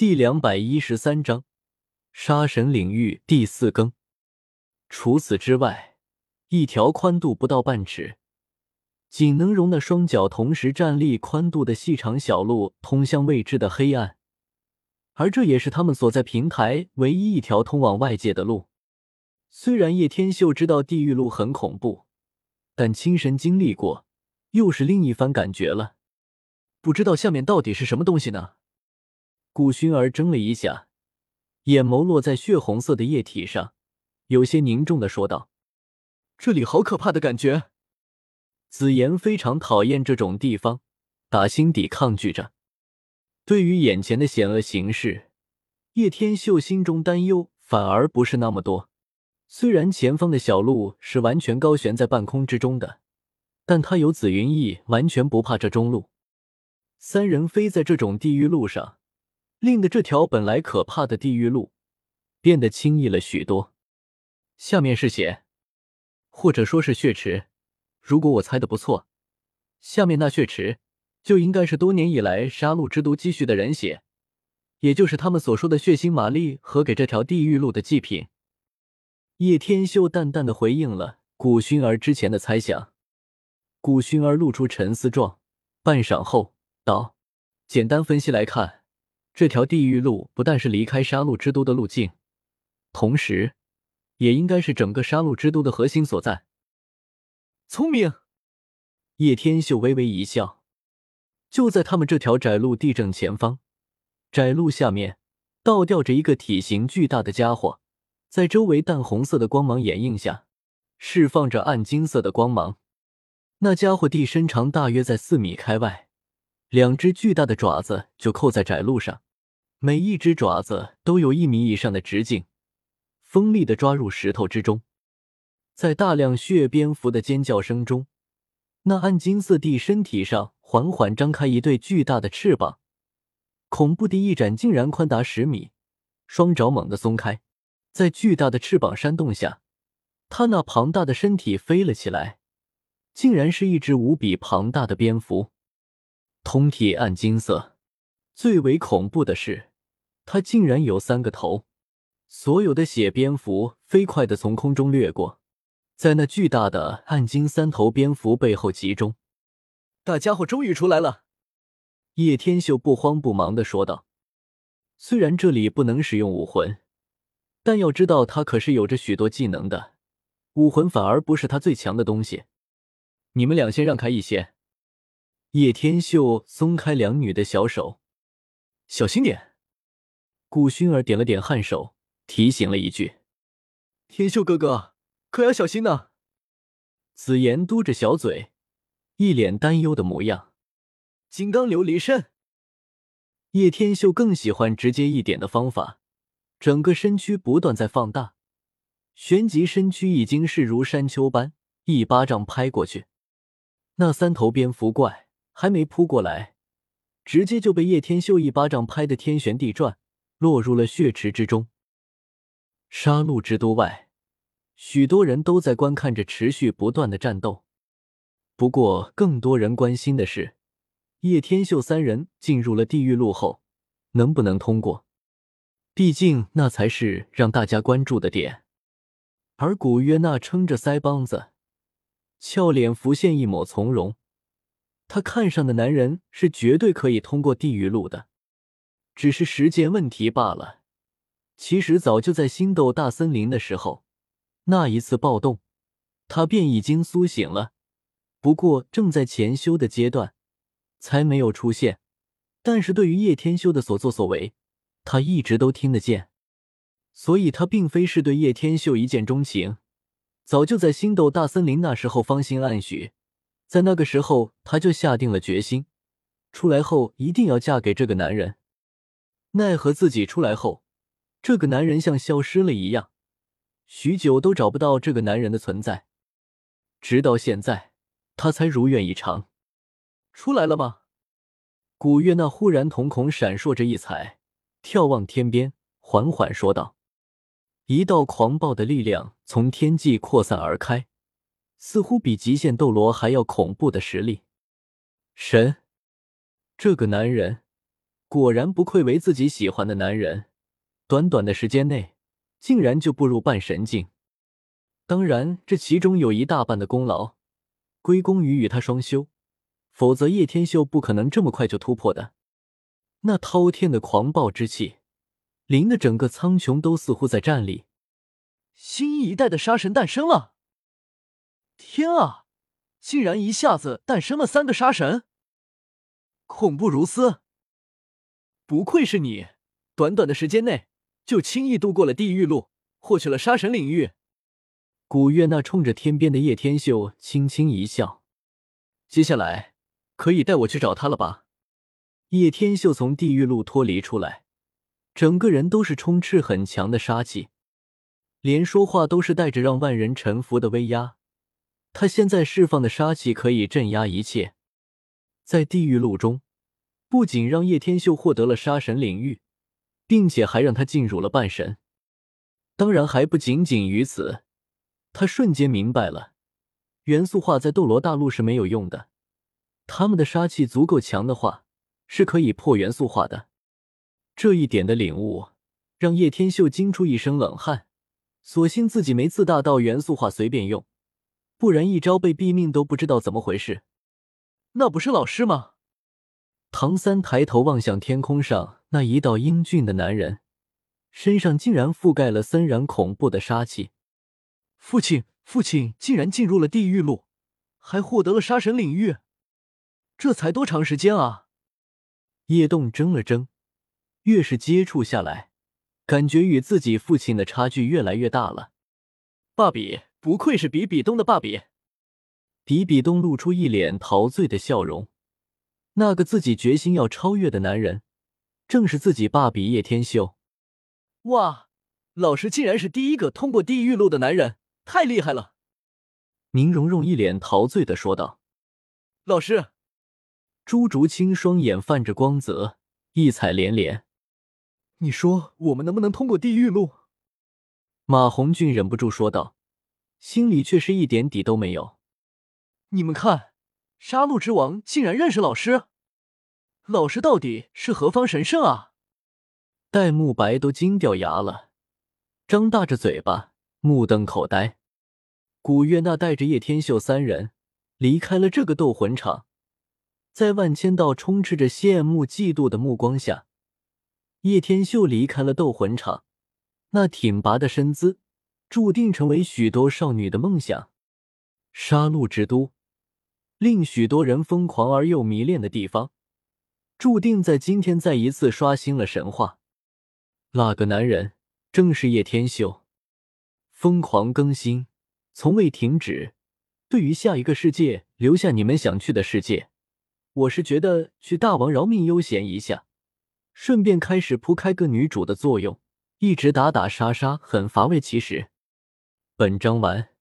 第两百一十三章杀神领域第四更。除此之外，一条宽度不到半尺、仅能容纳双脚同时站立宽度的细长小路通向未知的黑暗，而这也是他们所在平台唯一一条通往外界的路。虽然叶天秀知道地狱路很恐怖，但亲身经历过，又是另一番感觉了。不知道下面到底是什么东西呢？古薰儿怔了一下，眼眸落在血红色的液体上，有些凝重的说道：“这里好可怕的感觉。”紫妍非常讨厌这种地方，打心底抗拒着。对于眼前的险恶形势，叶天秀心中担忧反而不是那么多。虽然前方的小路是完全高悬在半空之中的，但他有紫云翼，完全不怕这中路。三人飞在这种地狱路上。令得这条本来可怕的地狱路变得轻易了许多。下面是血，或者说是血池。如果我猜的不错，下面那血池就应该是多年以来杀戮之都积蓄的人血，也就是他们所说的血腥玛丽和给这条地狱路的祭品。叶天秀淡淡的回应了古薰儿之前的猜想。古薰儿露出沉思状，半晌后道：“简单分析来看。”这条地狱路不但是离开杀戮之都的路径，同时，也应该是整个杀戮之都的核心所在。聪明，叶天秀微微一笑。就在他们这条窄路地正前方，窄路下面倒吊着一个体型巨大的家伙，在周围淡红色的光芒掩映下，释放着暗金色的光芒。那家伙地身长大约在四米开外。两只巨大的爪子就扣在窄路上，每一只爪子都有一米以上的直径，锋利的抓入石头之中。在大量血蝙蝠的尖叫声中，那暗金色地身体上缓缓张开一对巨大的翅膀，恐怖的翼展竟然宽达十米，双爪猛地松开，在巨大的翅膀扇动下，它那庞大的身体飞了起来，竟然是一只无比庞大的蝙蝠。通体暗金色，最为恐怖的是，它竟然有三个头。所有的血蝙蝠飞快的从空中掠过，在那巨大的暗金三头蝙蝠背后集中。大家伙终于出来了，叶天秀不慌不忙的说道。虽然这里不能使用武魂，但要知道他可是有着许多技能的，武魂反而不是他最强的东西。你们俩先让开一些。叶天秀松开两女的小手，小心点。顾薰儿点了点颔首，提醒了一句：“天秀哥哥，可要小心呐。”紫妍嘟着小嘴，一脸担忧的模样。金刚琉璃身。叶天秀更喜欢直接一点的方法，整个身躯不断在放大，旋即身躯已经是如山丘般，一巴掌拍过去，那三头蝙蝠怪。还没扑过来，直接就被叶天秀一巴掌拍得天旋地转，落入了血池之中。杀戮之都外，许多人都在观看着持续不断的战斗。不过，更多人关心的是，叶天秀三人进入了地狱路后，能不能通过？毕竟那才是让大家关注的点。而古约娜撑着腮帮子，俏脸浮现一抹从容。他看上的男人是绝对可以通过地狱路的，只是时间问题罢了。其实早就在星斗大森林的时候，那一次暴动，他便已经苏醒了，不过正在潜修的阶段，才没有出现。但是对于叶天修的所作所为，他一直都听得见，所以他并非是对叶天秀一见钟情，早就在星斗大森林那时候芳心暗许。在那个时候，她就下定了决心，出来后一定要嫁给这个男人。奈何自己出来后，这个男人像消失了一样，许久都找不到这个男人的存在。直到现在，他才如愿以偿，出来了吗？古月那忽然瞳孔闪烁着异彩，眺望天边，缓缓说道：“一道狂暴的力量从天际扩散而开。”似乎比极限斗罗还要恐怖的实力，神，这个男人果然不愧为自己喜欢的男人，短短的时间内竟然就步入半神境。当然，这其中有一大半的功劳归功于与他双修，否则叶天秀不可能这么快就突破的。那滔天的狂暴之气，淋得整个苍穹都似乎在战栗。新一代的杀神诞生了！天啊，竟然一下子诞生了三个杀神，恐怖如斯！不愧是你，短短的时间内就轻易度过了地狱路，获取了杀神领域。古月娜冲着天边的叶天秀轻轻一笑，接下来可以带我去找他了吧？叶天秀从地狱路脱离出来，整个人都是充斥很强的杀气，连说话都是带着让万人臣服的威压。他现在释放的杀气可以镇压一切，在地狱路中，不仅让叶天秀获得了杀神领域，并且还让他进入了半神。当然还不仅仅于此。他瞬间明白了，元素化在斗罗大陆是没有用的。他们的杀气足够强的话，是可以破元素化的。这一点的领悟，让叶天秀惊出一身冷汗。所幸自己没自大到元素化随便用，不然一招被毙命都不知道怎么回事。那不是老师吗？唐三抬头望向天空上那一道英俊的男人，身上竟然覆盖了森然恐怖的杀气。父亲，父亲竟然进入了地狱路，还获得了杀神领域，这才多长时间啊？叶动怔了怔，越是接触下来，感觉与自己父亲的差距越来越大了。爸比，不愧是比比东的爸比。比比东露出一脸陶醉的笑容，那个自己决心要超越的男人，正是自己爸比叶天秀。哇，老师竟然是第一个通过地狱路的男人！太厉害了！宁荣荣一脸陶醉的说道：“老师。”朱竹清双眼泛着光泽，异彩连连。“你说我们能不能通过地狱路？”马红俊忍不住说道，心里却是一点底都没有。“你们看，杀戮之王竟然认识老师，老师到底是何方神圣啊？”戴沐白都惊掉牙了，张大着嘴巴，目瞪口呆。古月娜带着叶天秀三人离开了这个斗魂场，在万千道充斥着羡慕、嫉妒的目光下，叶天秀离开了斗魂场。那挺拔的身姿，注定成为许多少女的梦想。杀戮之都，令许多人疯狂而又迷恋的地方，注定在今天再一次刷新了神话。那个男人正是叶天秀，疯狂更新。从未停止。对于下一个世界，留下你们想去的世界。我是觉得去大王饶命悠闲一下，顺便开始铺开个女主的作用，一直打打杀杀很乏味。其实，本章完。